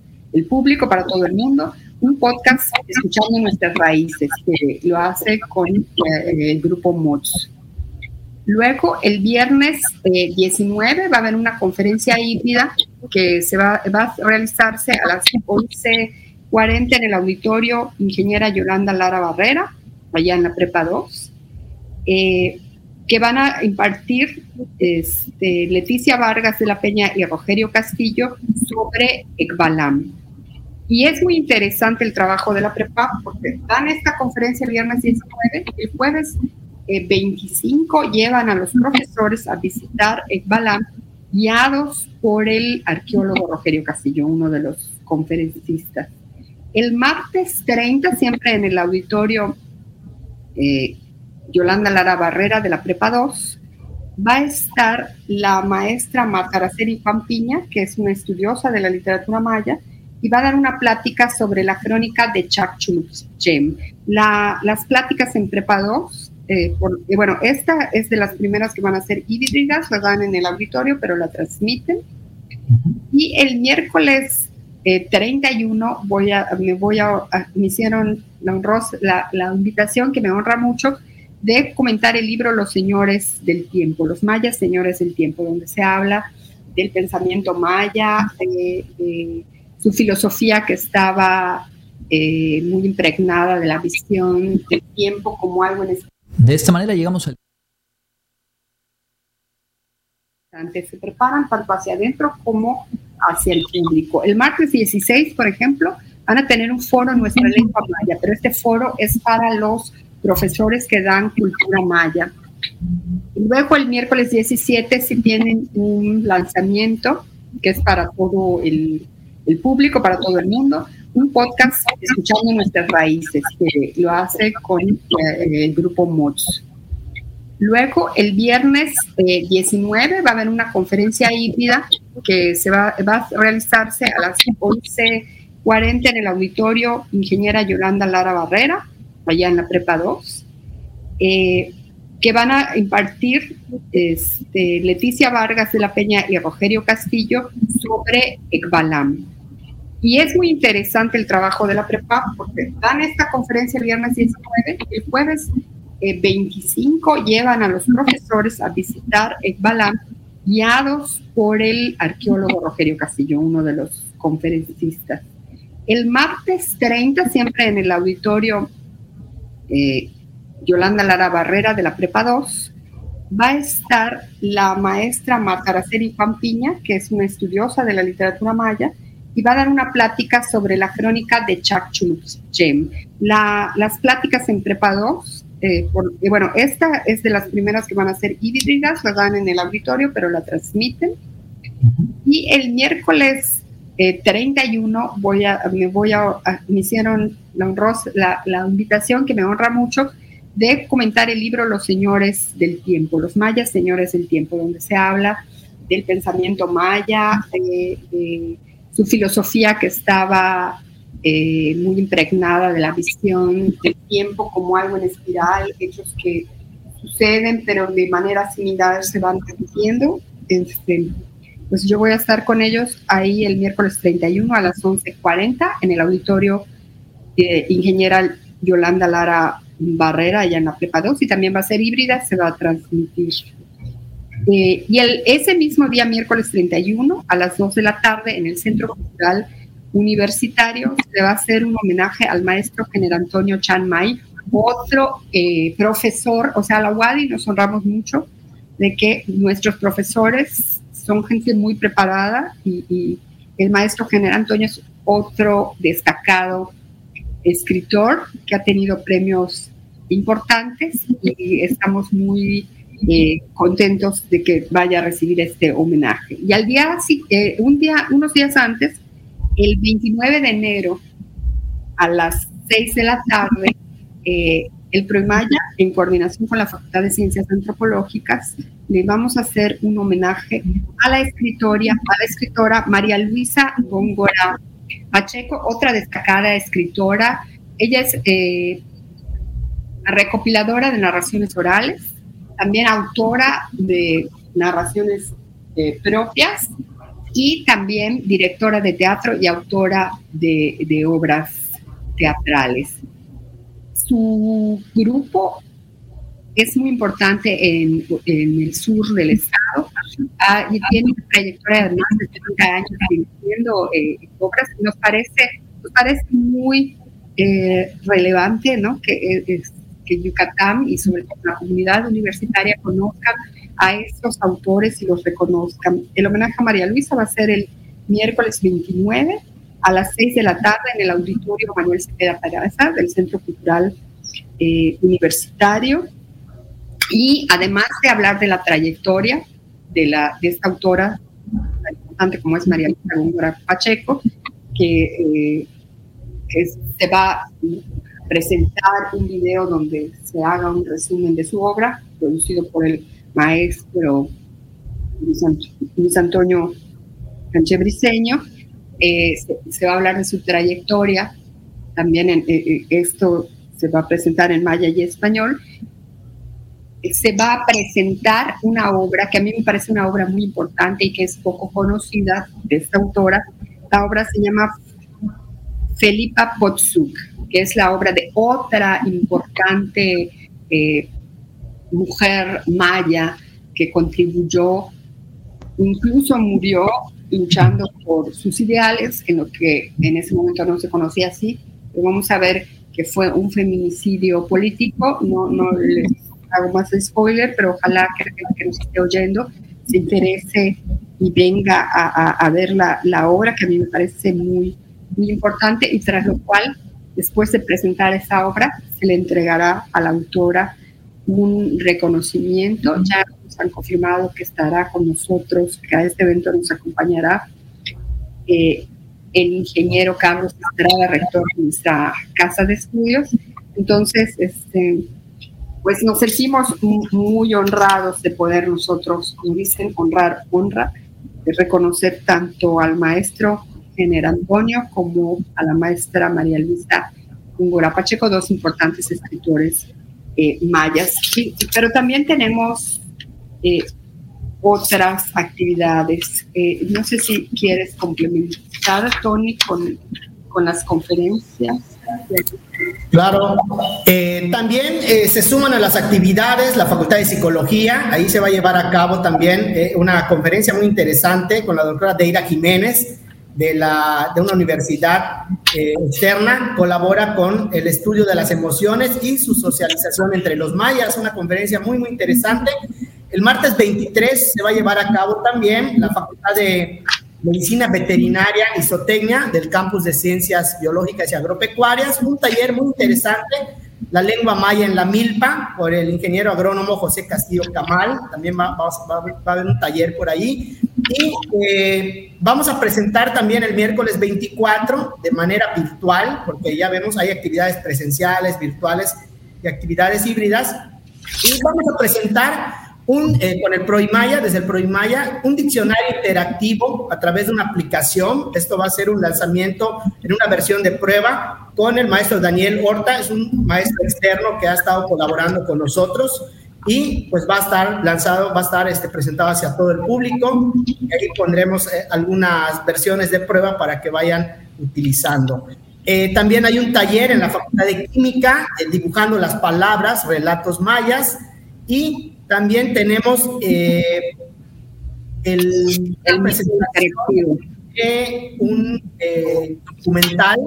público, para todo el mundo, un podcast escuchando nuestras raíces, que lo hace con eh, el grupo MOTS. Luego, el viernes 19 eh, va a haber una conferencia híbrida que se va, a realizarse a las 11.40 en el auditorio Ingeniera Yolanda Lara Barrera, allá en la Prepa 2. Eh, que van a impartir este, Leticia Vargas de la Peña y Rogerio Castillo sobre Ekbalam. Y es muy interesante el trabajo de la prepa porque dan esta conferencia el viernes 19, el jueves 25 eh, llevan a los profesores a visitar Ekbalam guiados por el arqueólogo Rogerio Castillo, uno de los conferencistas. El martes 30, siempre en el auditorio eh, Yolanda Lara Barrera de la Prepa 2, va a estar la maestra Marta Araceli Pampiña, que es una estudiosa de la literatura maya, y va a dar una plática sobre la crónica de Chakchulchem. La, las pláticas en Prepa 2, eh, bueno, esta es de las primeras que van a ser híbridas, la dan en el auditorio, pero la transmiten. Y el miércoles 31 eh, voy a, me voy a, me hicieron la, la invitación que me honra mucho de comentar el libro Los Señores del Tiempo, los mayas señores del tiempo, donde se habla del pensamiento maya, de, su filosofía que estaba eh, muy impregnada de la visión del tiempo como algo en De esta manera llegamos al... Se preparan tanto hacia adentro como hacia el público. El martes 16, por ejemplo, van a tener un foro en nuestra lengua maya, pero este foro es para los profesores que dan cultura maya. Luego el miércoles 17 si tienen un lanzamiento que es para todo el, público, para todo el mundo, un podcast escuchando nuestras raíces, que lo hace con eh, el grupo MOTS. Luego, el viernes 19 va a haber una conferencia híbrida que se va, va a realizarse a las 11.40 en el auditorio Ingeniera Yolanda Lara Barrera allá en la Prepa 2, eh, que van a impartir este, Leticia Vargas de la Peña y Rogerio Castillo sobre Ekbalam. Y es muy interesante el trabajo de la Prepa porque dan esta conferencia el viernes 19, el jueves 25 eh, llevan a los profesores a visitar Ekbalam guiados por el arqueólogo Rogerio Castillo, uno de los conferencistas. El martes 30, siempre en el auditorio eh, Yolanda Lara Barrera de la Prepa 2, va a estar la maestra Marta Araceli Pampiña, que es una estudiosa de la literatura maya, y va a dar una plática sobre la crónica de Chakchulchem. La, las pláticas en Prepa 2, eh, bueno, esta es de las primeras que van a ser híbridas, la dan en el auditorio, pero la transmiten. Y el miércoles 31 eh, voy a, me voy a, me hicieron la, la, invitación que me honra mucho de comentar el libro Los Señores del Tiempo, los mayas Señores del Tiempo, donde se habla del pensamiento maya, de, su filosofía que estaba eh, muy impregnada de la visión del tiempo como algo en espiral, hechos que suceden, pero de manera similar se van repitiendo. Este, pues yo voy a estar con ellos ahí el miércoles 31 a las 11.40 en el auditorio de ingeniera Yolanda Lara Barrera, allá en la Prepa 2, y también va a ser híbrida, se va a transmitir. Eh, y el, ese mismo día, miércoles 31, a las 2 de la tarde, en el Centro Cultural Universitario, se va a hacer un homenaje al maestro general Antonio Chan Mai, otro eh, profesor, o sea, la UADI nos honramos mucho de que nuestros profesores son gente muy preparada y, el maestro general Antonio es otro destacado escritor que ha tenido premios importantes y estamos muy eh, contentos de que vaya a recibir este homenaje. Y al día, eh, un día, unos días antes, el 29 de enero, a las 6 de la tarde, eh, el PROIMAYA, en coordinación con la Facultad de Ciencias Antropológicas, le vamos a hacer un homenaje a la escritora, a la escritora María Luisa Góngora Pacheco, otra destacada escritora. Ella es eh, recopiladora de narraciones orales, también autora de narraciones eh, propias y también directora de teatro y autora de, obras teatrales. Su grupo es muy importante en, el sur del estado ah, y tiene una trayectoria de más de 30 años dirigiendo eh, obras. Nos parece, nos parece muy eh, relevante ¿no? que, que Yucatán y sobre todo la comunidad universitaria conozcan a estos autores y los reconozcan. El homenaje a María Luisa va a ser el miércoles 29 a las 6 de la tarde en el auditorio Manuel Cepeda Peraza del Centro Cultural eh, Universitario. Y además de hablar de la trayectoria de, la, de esta autora tan importante como es María Luisa Góngora Pacheco, que, eh, se va a presentar un video donde se haga un resumen de su obra, producido por el maestro Luis, Antonio Canche eh, se, va a hablar de su trayectoria, también en, eh, esto se va a presentar en maya y español, se va a presentar una obra que a mí me parece una obra muy importante y que es poco conocida de esta autora. La obra se llama Felipa Potsuk, que es la obra de otra importante eh, mujer maya que contribuyó, incluso murió luchando por sus ideales, en lo que en ese momento no se conocía así. Pero vamos a ver que fue un feminicidio político, no, no les hago más spoiler, pero ojalá que que nos esté oyendo se interese y venga a, a, ver la, la, obra que a mí me parece muy, muy importante y tras lo cual, después de presentar esa obra, se le entregará a la autora un reconocimiento. Ya han confirmado que estará con nosotros, que a este evento nos acompañará eh, el ingeniero Carlos Estrada, rector de nuestra casa de estudios. Entonces, este, pues nos sentimos muy honrados de poder nosotros, como dicen, honrar, honra, de reconocer tanto al maestro General Antonio como a la maestra María Luisa Ungora Pacheco, dos importantes escritores eh, mayas. pero también tenemos eh, otras actividades. Eh, no sé si quieres complementar, Tony, con, con las conferencias. Claro. Eh, también eh, se suman a las actividades la Facultad de Psicología. Ahí se va a llevar a cabo también eh, una conferencia muy interesante con la doctora Deira Jiménez de, la, de una universidad externa. Colabora con el estudio de las emociones y su socialización entre los mayas. Una conferencia muy, muy interesante. El martes 23 se va a llevar a cabo también la Facultad de Medicina Veterinaria y Zootecnia del Campus de Ciencias Biológicas y Agropecuarias, un taller muy interesante, la lengua maya en la milpa, por el ingeniero agrónomo José Castillo Camal, también va, a haber un taller por ahí. Y eh, vamos a presentar también el miércoles 24 de manera virtual, porque ya vemos, hay actividades presenciales, virtuales y actividades híbridas. Y vamos a presentar un, eh, con el ProImaya, desde el ProImaya, un diccionario interactivo a través de una aplicación. Esto va a ser un lanzamiento en una versión de prueba con el maestro Daniel Horta, es un maestro externo que ha estado colaborando con nosotros y pues va a estar lanzado, va a estar este, presentado hacia todo el público. Y ahí pondremos eh, algunas versiones de prueba para que vayan utilizando. Eh, también hay un taller en la Facultad de Química, dibujando las palabras, relatos mayas, y también tenemos eh, el, el de un eh, documental,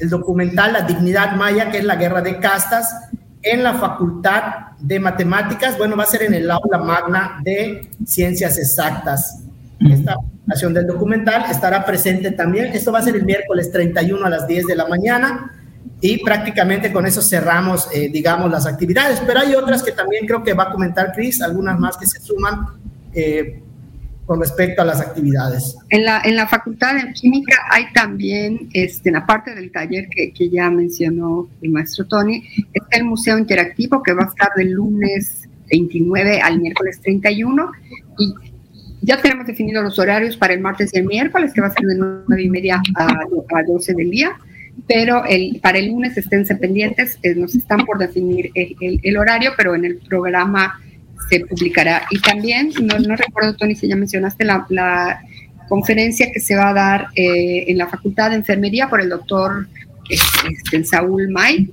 el documental La Dignidad Maya, que es la guerra de castas, en la Facultad de Matemáticas. Bueno, va a ser en el aula magna de Ciencias Exactas. Esta presentación del documental estará presente también. Esto va a ser el miércoles 31 a las 10 de la mañana y prácticamente con eso cerramos, eh, digamos, las actividades. Pero hay otras que también creo que va a comentar Cris, algunas más que se suman eh, con respecto a las actividades. En la, en la Facultad de Química hay también, este, en la parte del taller que, que ya mencionó el maestro Tony, está el Museo Interactivo que va a estar del lunes 29 al miércoles 31 y ya tenemos definidos los horarios para el martes y el miércoles, que va a ser de 9 y media a, a 12 del día pero el, para el lunes esténse pendientes, eh, nos están por definir el, horario, pero en el programa se publicará. Y también, no, recuerdo, Tony, si ya mencionaste la, conferencia que se va a dar eh, en la Facultad de Enfermería por el doctor este, Saúl May,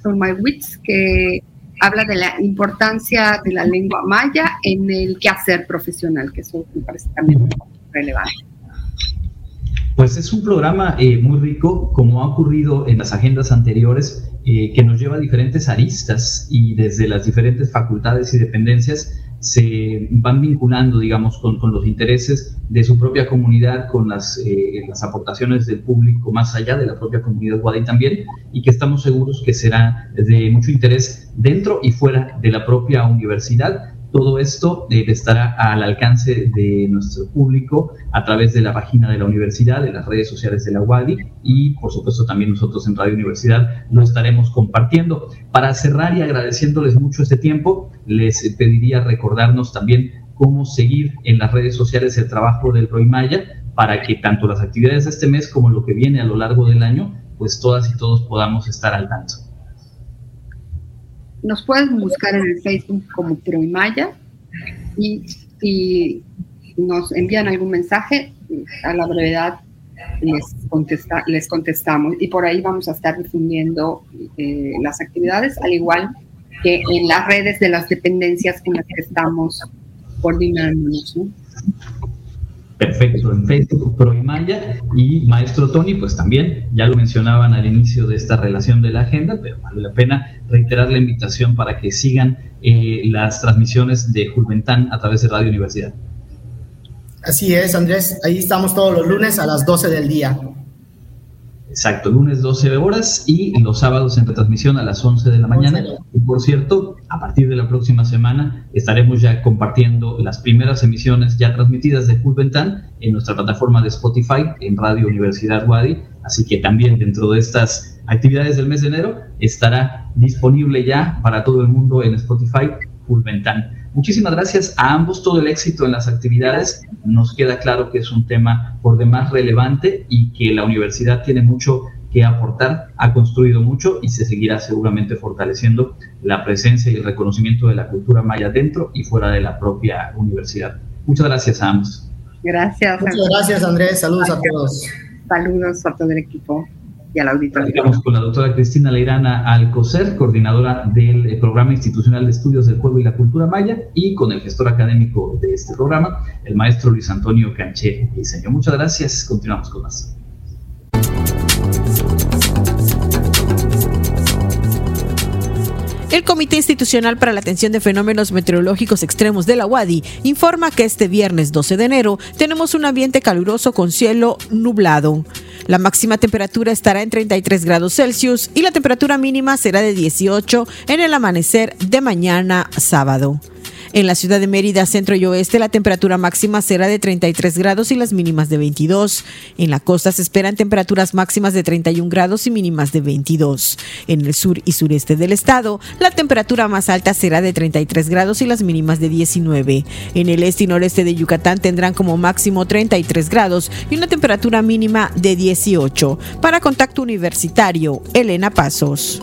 Saúl May Witz, que habla de la importancia de la lengua maya en el quehacer profesional, que eso me parece también relevante. Pues es un programa eh, muy rico, como ha ocurrido en las agendas anteriores, eh, que nos lleva a diferentes aristas y desde las diferentes facultades y dependencias se van vinculando, digamos, con, los intereses de su propia comunidad, con las, eh, las aportaciones del público más allá de la propia comunidad Guadí también, y que estamos seguros que será de mucho interés dentro y fuera de la propia universidad todo esto eh, estará al alcance de nuestro público a través de la página de la universidad, de las redes sociales de la UADI y por supuesto también nosotros en Radio Universidad lo estaremos compartiendo. Para cerrar y agradeciéndoles mucho este tiempo, les pediría recordarnos también cómo seguir en las redes sociales el trabajo del Maya para que tanto las actividades de este mes como lo que viene a lo largo del año, pues todas y todos podamos estar al tanto. Nos pueden buscar en el Facebook como Proimaya y si nos envían algún mensaje, a la brevedad les, contesta, les contestamos y por ahí vamos a estar difundiendo eh, las actividades, al igual que en las redes de las dependencias con las que estamos coordinándonos. Perfecto, en Facebook Proimaya y Maestro Tony, pues también ya lo mencionaban al inicio de esta relación de la agenda, pero vale la pena reiterar la invitación para que sigan eh, las transmisiones de Julventán a través de Radio Universidad. Así es, Andrés, ahí estamos todos los lunes a las 12 del día. Exacto, lunes 12 horas y los sábados en retransmisión a las 11 de la mañana. Y por cierto, a partir de la próxima semana estaremos ya compartiendo las primeras emisiones ya transmitidas de Full en nuestra plataforma de Spotify en Radio Universidad Wadi. Así que también dentro de estas actividades del mes de enero estará disponible ya para todo el mundo en Spotify Full Muchísimas gracias a ambos, todo el éxito en las actividades. Nos queda claro que es un tema por demás relevante y que la universidad tiene mucho que aportar, ha construido mucho y se seguirá seguramente fortaleciendo la presencia y el reconocimiento de la cultura maya dentro y fuera de la propia universidad. Muchas gracias a ambos. Gracias. Muchas gracias Andrés, saludos a todos. Saludos a todo el equipo y al auditorio. Estamos con la doctora Cristina Leirana Alcocer, coordinadora del eh, Programa Institucional de Estudios del Pueblo y la Cultura Maya, y con el gestor académico de este programa, el maestro Luis Antonio Canché Diseño. Muchas gracias, continuamos con más. El Comité Institucional para la Atención de Fenómenos Meteorológicos Extremos de la UADI informa que este viernes 12 de enero tenemos un ambiente caluroso con cielo nublado. La máxima temperatura estará en 33 grados Celsius y la temperatura mínima será de 18 en el amanecer de mañana sábado. En la ciudad de Mérida, centro y oeste, la temperatura máxima será de 33 grados y las mínimas de 22. En la costa se esperan temperaturas máximas de 31 grados y mínimas de 22. En el sur y sureste del estado, la temperatura más alta será de 33 grados y las mínimas de 19. En el este y noreste de Yucatán tendrán como máximo 33 grados y una temperatura mínima de 18. Para Contacto Universitario, Elena Pasos.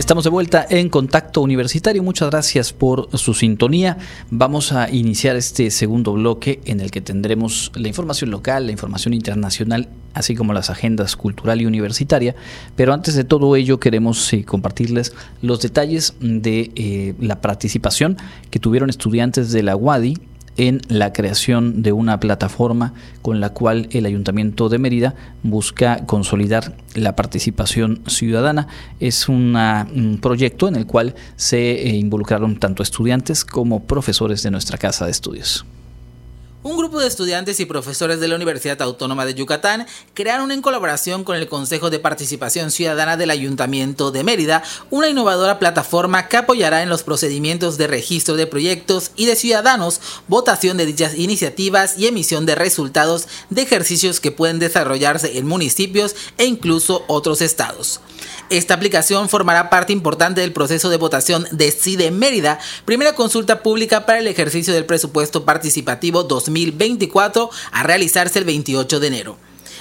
Estamos de vuelta en Contacto Universitario. Muchas gracias por su sintonía. Vamos a iniciar este segundo bloque en el que tendremos la información local, la información internacional, así como las agendas cultural y universitaria. Pero antes de todo ello queremos eh, compartirles los detalles de eh, la participación que tuvieron estudiantes de la UADI en la creación de una plataforma con la cual el Ayuntamiento de Mérida busca consolidar la participación ciudadana. Es un proyecto en el cual se eh, involucraron tanto estudiantes como profesores de nuestra casa de estudios. Un grupo de estudiantes y profesores de la Universidad Autónoma de Yucatán crearon en colaboración con el Consejo de Participación Ciudadana del Ayuntamiento de Mérida una innovadora plataforma que apoyará en los procedimientos de registro de proyectos y de ciudadanos, votación de dichas iniciativas y emisión de resultados de ejercicios que pueden desarrollarse en municipios e incluso otros estados. Esta aplicación formará parte importante del proceso de votación de CIDE Mérida, primera consulta pública para el ejercicio del presupuesto participativo 2024 a realizarse el 28 de enero.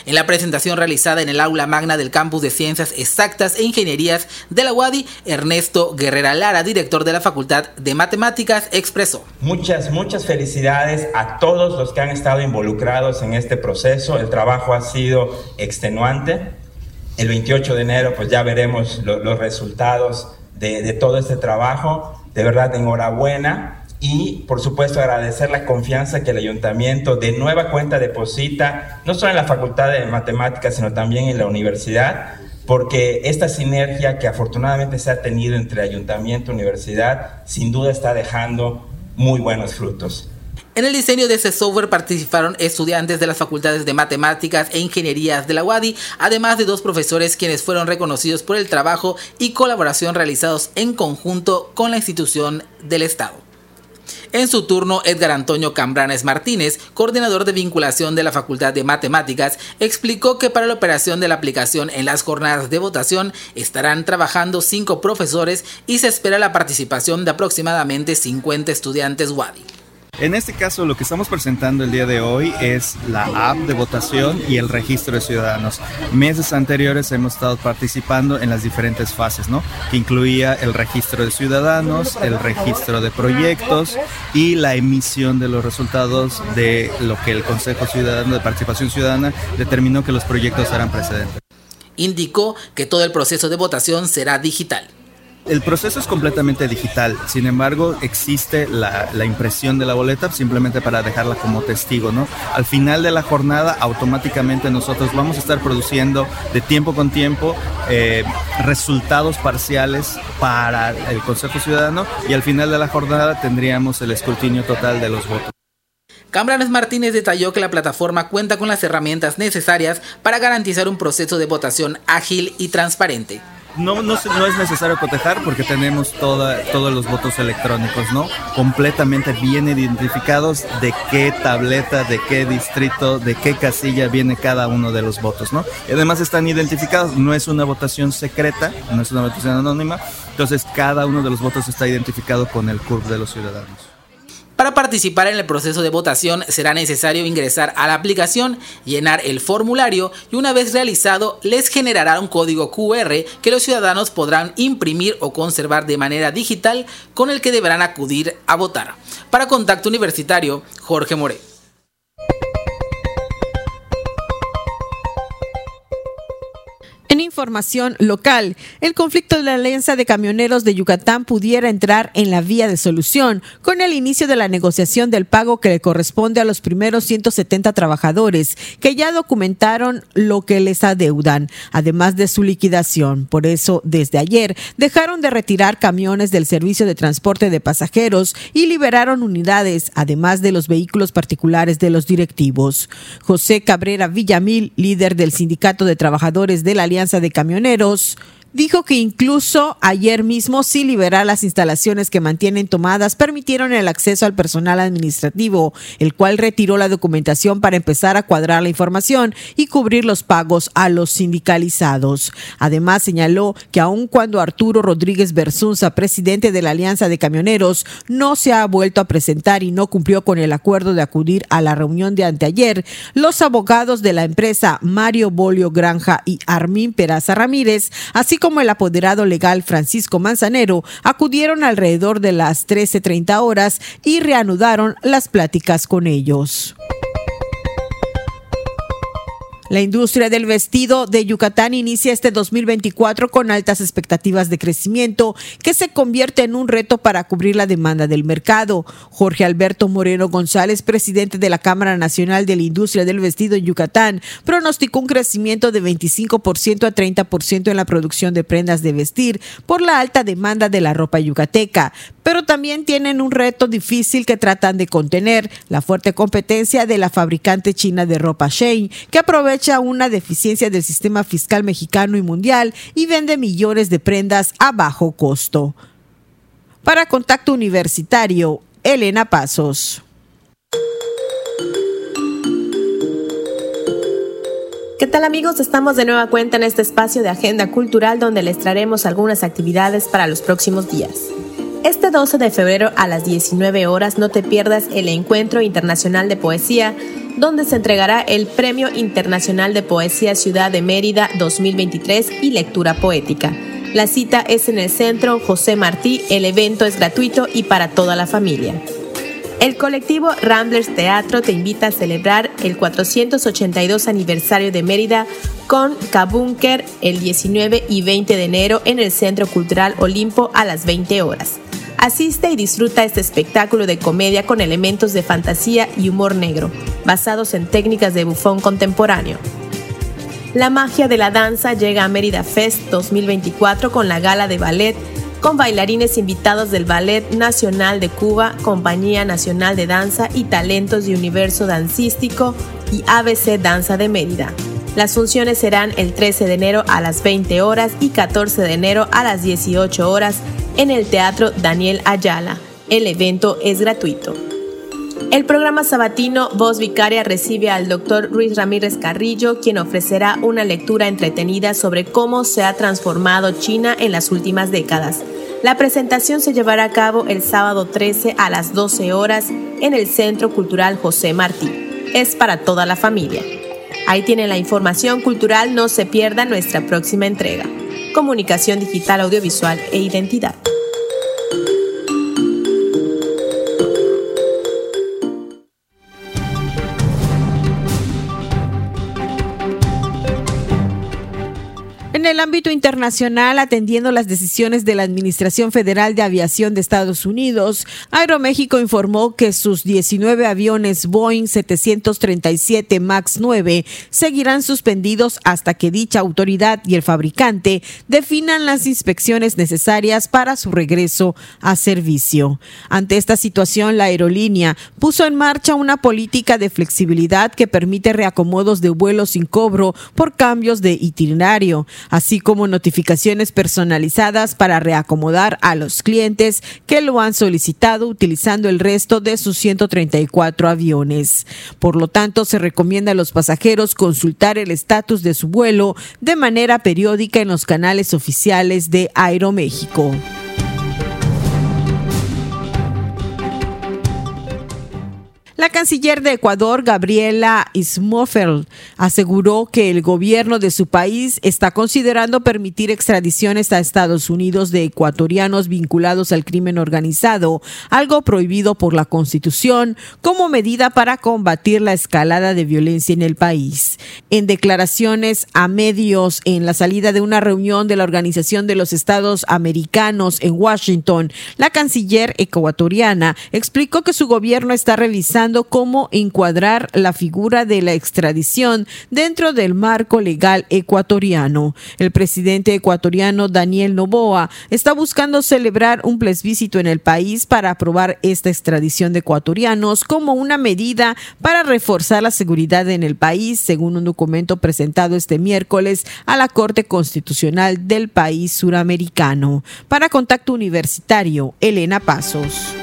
En la presentación realizada en el aula magna del campus de Ciencias Exactas e Ingenierías de la UADI, Ernesto Guerrera Lara, director de la Facultad de Matemáticas, expresó. Muchas, muchas felicidades a todos los que han estado involucrados en este proceso. El trabajo ha sido extenuante el 28 de enero pues ya veremos los resultados de, todo este trabajo. De verdad, enhorabuena y por supuesto agradecer la confianza que el ayuntamiento de nueva cuenta deposita, no solo en la Facultad de Matemáticas, sino también en la universidad, porque esta sinergia que afortunadamente se ha tenido entre ayuntamiento y universidad, sin duda está dejando muy buenos frutos. En el diseño de ese software participaron estudiantes de las facultades de matemáticas e ingenierías de la UADI, además de dos profesores quienes fueron reconocidos por el trabajo y colaboración realizados en conjunto con la institución del Estado. En su turno, Edgar Antonio Cambranes Martínez, coordinador de vinculación de la Facultad de Matemáticas, explicó que para la operación de la aplicación en las jornadas de votación estarán trabajando cinco profesores y se espera la participación de aproximadamente 50 estudiantes WADI. En este caso, lo que estamos presentando el día de hoy es la app de votación y el registro de ciudadanos. Meses anteriores hemos estado participando en las diferentes fases, ¿no? Que incluía el registro de ciudadanos, el registro de proyectos y la emisión de los resultados de lo que el Consejo Ciudadano de Participación Ciudadana determinó que los proyectos eran precedentes. Indicó que todo el proceso de votación será digital. El proceso es completamente digital, sin embargo existe la, impresión de la boleta simplemente para dejarla como testigo, ¿no? Al final de la jornada automáticamente nosotros vamos a estar produciendo de tiempo con tiempo eh, resultados parciales para el Consejo Ciudadano y al final de la jornada tendríamos el escrutinio total de los votos. Cambranes Martínez detalló que la plataforma cuenta con las herramientas necesarias para garantizar un proceso de votación ágil y transparente no, no, no, es necesario cotejar porque tenemos toda, todos los votos electrónicos, ¿no? Completamente bien identificados de qué tableta, de qué distrito, de qué casilla viene cada uno de los votos, ¿no? Además están identificados, no es una votación secreta, no es una votación anónima, entonces cada uno de los votos está identificado con el CURP de los ciudadanos. Para participar en el proceso de votación será necesario ingresar a la aplicación, llenar el formulario y una vez realizado les generará un código QR que los ciudadanos podrán imprimir o conservar de manera digital con el que deberán acudir a votar. Para Contacto Universitario, Jorge More. Información local, el conflicto de la Alianza de Camioneros de Yucatán pudiera entrar en la vía de solución con el inicio de la negociación del pago que le corresponde a los primeros 170 trabajadores que ya documentaron lo que les adeudan, además de su liquidación. Por eso, desde ayer, dejaron de retirar camiones del servicio de transporte de pasajeros y liberaron unidades, además de los vehículos particulares de los directivos. José Cabrera Villamil, líder del Sindicato de Trabajadores de la Alianza de Camioneros dijo que incluso ayer mismo sin liberar las instalaciones que mantienen tomadas permitieron el acceso al personal administrativo, el cual retiró la documentación para empezar a cuadrar la información y cubrir los pagos a los sindicalizados. Además señaló que aun cuando Arturo Rodríguez Bersunza, presidente de la Alianza de Camioneros, no se ha vuelto a presentar y no cumplió con el acuerdo de acudir a la reunión de anteayer, los abogados de la empresa Mario Bolio Granja y Armín Peraza Ramírez, así como el apoderado legal Francisco Manzanero acudieron alrededor de las 13.30 horas y reanudaron las pláticas con ellos. La industria del vestido de Yucatán inicia este 2024 con altas expectativas de crecimiento que se convierte en un reto para cubrir la demanda del mercado. Jorge Alberto Moreno González, presidente de la Cámara Nacional de la Industria del Vestido en Yucatán, pronosticó un crecimiento de 25% a 30% en la producción de prendas de vestir por la alta demanda de la ropa yucateca, pero también tienen un reto difícil que tratan de contener, la fuerte competencia de la fabricante china de ropa Shein, que aprovecha una deficiencia del sistema fiscal mexicano y mundial y vende millones de prendas a bajo costo. Para Contacto Universitario, Elena Pasos. ¿Qué tal amigos? Estamos de nueva cuenta en este espacio de Agenda Cultural donde les traeremos algunas actividades para los próximos días. Este 12 de febrero a las 19 horas no te pierdas el Encuentro Internacional de Poesía donde se entregará el Premio Internacional de Poesía Ciudad de Mérida 2023 y Lectura Poética. La cita es en el Centro José Martí, el evento es gratuito y para toda la familia. El colectivo Ramblers Teatro te invita a celebrar el 482 aniversario de Mérida con Kabunker el 19 y 20 de enero en el Centro Cultural Olimpo a las 20 horas. Asiste y disfruta este espectáculo de comedia con elementos de fantasía y humor negro, basados en técnicas de bufón contemporáneo. La magia de la danza llega a Mérida Fest 2024 con la gala de ballet con bailarines invitados del Ballet Nacional de Cuba, Compañía Nacional de Danza y Talentos de Universo Dancístico y ABC Danza de Mérida. Las funciones serán el 13 de enero a las 20 horas y 14 de enero a las 18 horas en el Teatro Daniel Ayala. El evento es gratuito. El programa sabatino Voz Vicaria recibe al doctor Ruiz Ramírez Carrillo, quien ofrecerá una lectura entretenida sobre cómo se ha transformado China en las últimas décadas. La presentación se llevará a cabo el sábado 13 a las 12 horas en el Centro Cultural José Martí. Es para toda la familia. Ahí tienen la información cultural, no se pierda nuestra próxima entrega. Comunicación digital, audiovisual e identidad. El ámbito internacional, atendiendo las decisiones de la Administración Federal de Aviación de Estados Unidos, Aeroméxico informó que sus 19 aviones Boeing 737 MAX 9 seguirán suspendidos hasta que dicha autoridad y el fabricante definan las inspecciones necesarias para su regreso a servicio. Ante esta situación, la aerolínea puso en marcha una política de flexibilidad que permite reacomodos de vuelos sin cobro por cambios de itinerario así como notificaciones personalizadas para reacomodar a los clientes que lo han solicitado utilizando el resto de sus 134 aviones. Por lo tanto, se recomienda a los pasajeros consultar el estatus de su vuelo de manera periódica en los canales oficiales de La canciller de Ecuador, Gabriela Ismofeld, aseguró que el gobierno de su país está considerando permitir extradiciones a Estados Unidos de ecuatorianos vinculados al crimen organizado, algo prohibido por la Constitución, como medida para combatir la escalada de violencia en el país. En declaraciones a medios en la salida de una reunión de la Organización de los Estados Americanos en Washington, la canciller ecuatoriana explicó que su gobierno está revisando cómo encuadrar la figura de la extradición dentro del marco legal ecuatoriano. El presidente ecuatoriano Daniel Noboa está buscando celebrar un plebiscito en el país para aprobar esta extradición de ecuatorianos como una medida para reforzar la seguridad en el país, según un documento presentado este miércoles a la Corte Constitucional del país suramericano. Para Contacto Universitario, Elena Pasos.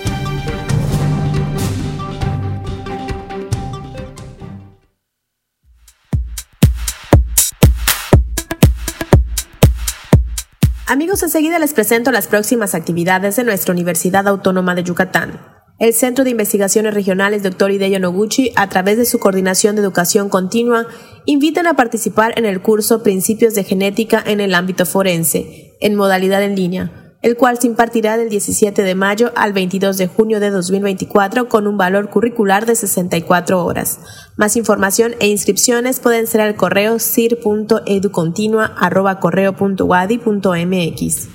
Amigos, enseguida les presento las próximas actividades de nuestra Universidad Autónoma de Yucatán. El Centro de Investigaciones Regionales Dr. Hideo Noguchi, a través de su Coordinación de Educación Continua, invitan a participar en el curso Principios de Genética en el ámbito forense, en modalidad en línea el cual se impartirá del 17 de mayo al 22 de junio de 2024 con un valor curricular de 64 horas. Más información e inscripciones pueden ser al correo cir.educontinua.correo.wadi.mx.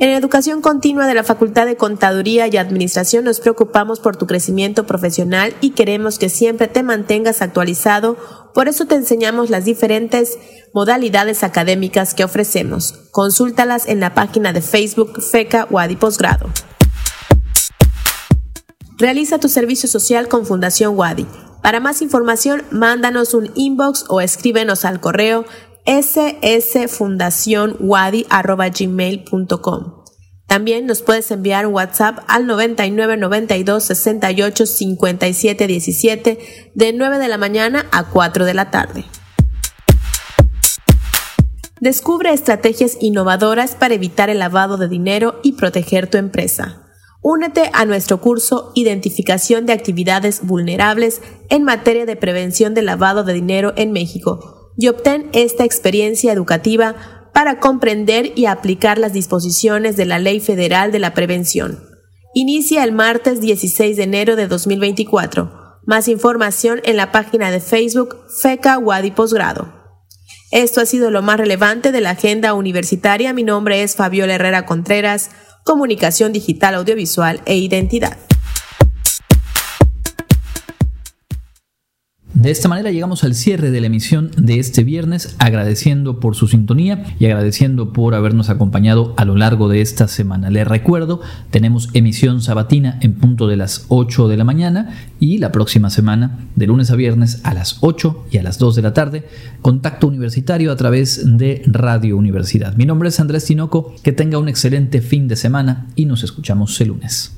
En educación continua de la Facultad de Contaduría y Administración nos preocupamos por tu crecimiento profesional y queremos que siempre te mantengas actualizado, por eso te enseñamos las diferentes modalidades académicas que ofrecemos. Consúltalas en la página de Facebook FECA Wadi Posgrado. Realiza tu servicio social con Fundación Wadi. Para más información, mándanos un inbox o escríbenos al correo ssfundacionwadi.gmail.com. También nos puedes enviar un WhatsApp al 99 92 68 57 17 de 9 de la mañana a 4 de la tarde. Descubre estrategias innovadoras para evitar el lavado de dinero y proteger tu empresa. Únete a nuestro curso Identificación de actividades vulnerables en materia de prevención del lavado de dinero en México y obtén esta experiencia educativa para comprender y aplicar las disposiciones de la Ley Federal de la Prevención. Inicia el martes 16 de enero de 2024. Más información en la página de Facebook FECA Wadi Posgrado. Esto ha sido lo más relevante de la agenda universitaria. Mi nombre es Fabiola Herrera Contreras, Comunicación Digital, Audiovisual e Identidad. De esta manera llegamos al cierre de la emisión de este viernes, agradeciendo por su sintonía y agradeciendo por habernos acompañado a lo largo de esta semana. Les recuerdo, tenemos emisión sabatina en punto de las 8 de la mañana y la próxima semana, de lunes a viernes a las 8 y a las 2 de la tarde, contacto universitario a través de Radio Universidad. Mi nombre es Andrés Tinoco, que tenga un excelente fin de semana y nos escuchamos el lunes.